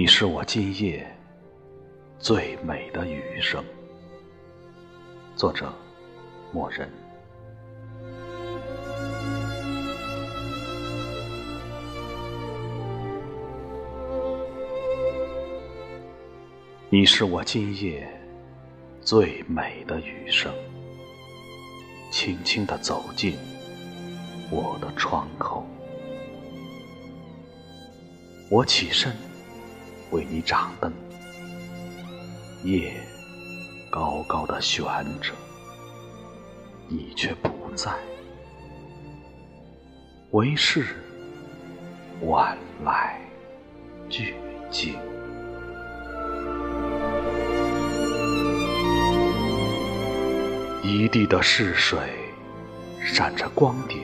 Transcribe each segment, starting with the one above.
你是我今夜最美的雨声。作者：默人。你是我今夜最美的雨声，轻轻地走进我的窗口。我起身为你掌灯，夜高高的悬着，你却不在，唯是晚来俱静。一地的逝水闪着光点，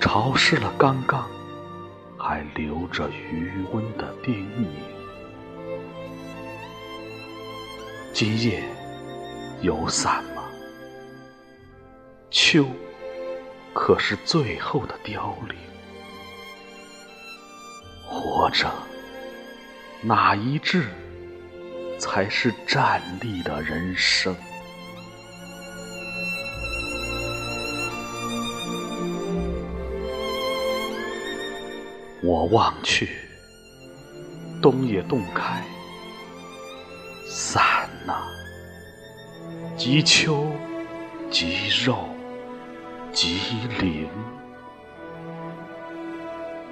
潮湿了刚刚还留着余温的叮咛。今夜有伞吗？秋可是最后的凋零。活着，哪一志才是站立的人生？我望去，冬也冻开，伞呐，即秋，即肉，即灵。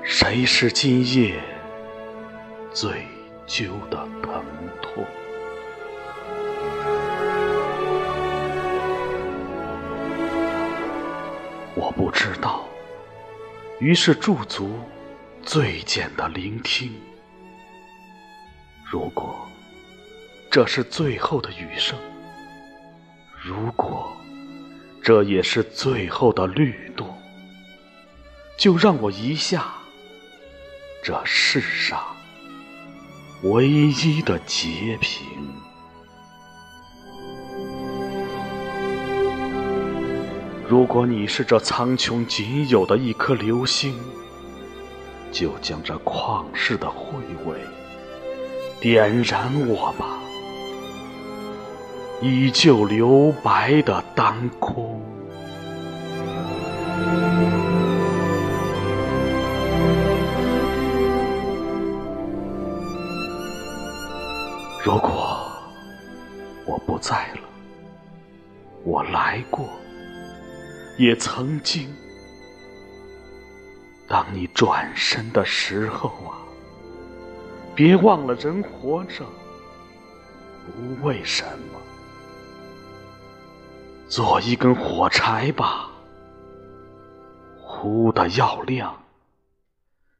谁是今夜最揪的疼痛？我不知道，于是驻足。最简的聆听。如果这是最后的雨声，如果这也是最后的律动，就让我一下这世上唯一的截屏。如果你是这苍穹仅有的一颗流星。就将这旷世的慧味点燃我吧，依旧留白的当空。如果我不在了，我来过，也曾经。当你转身的时候啊，别忘了人活着不为什么，做一根火柴吧，忽的要亮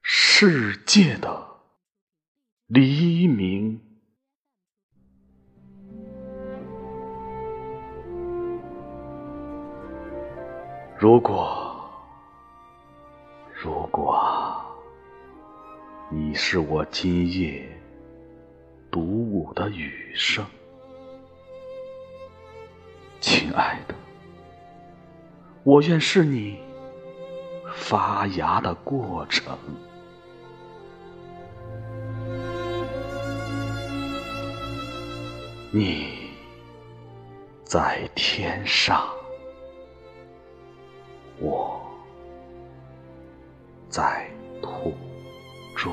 世界的黎明。如果。我你是我今夜独舞的雨声，亲爱的，我愿是你发芽的过程。你在天上，在土中。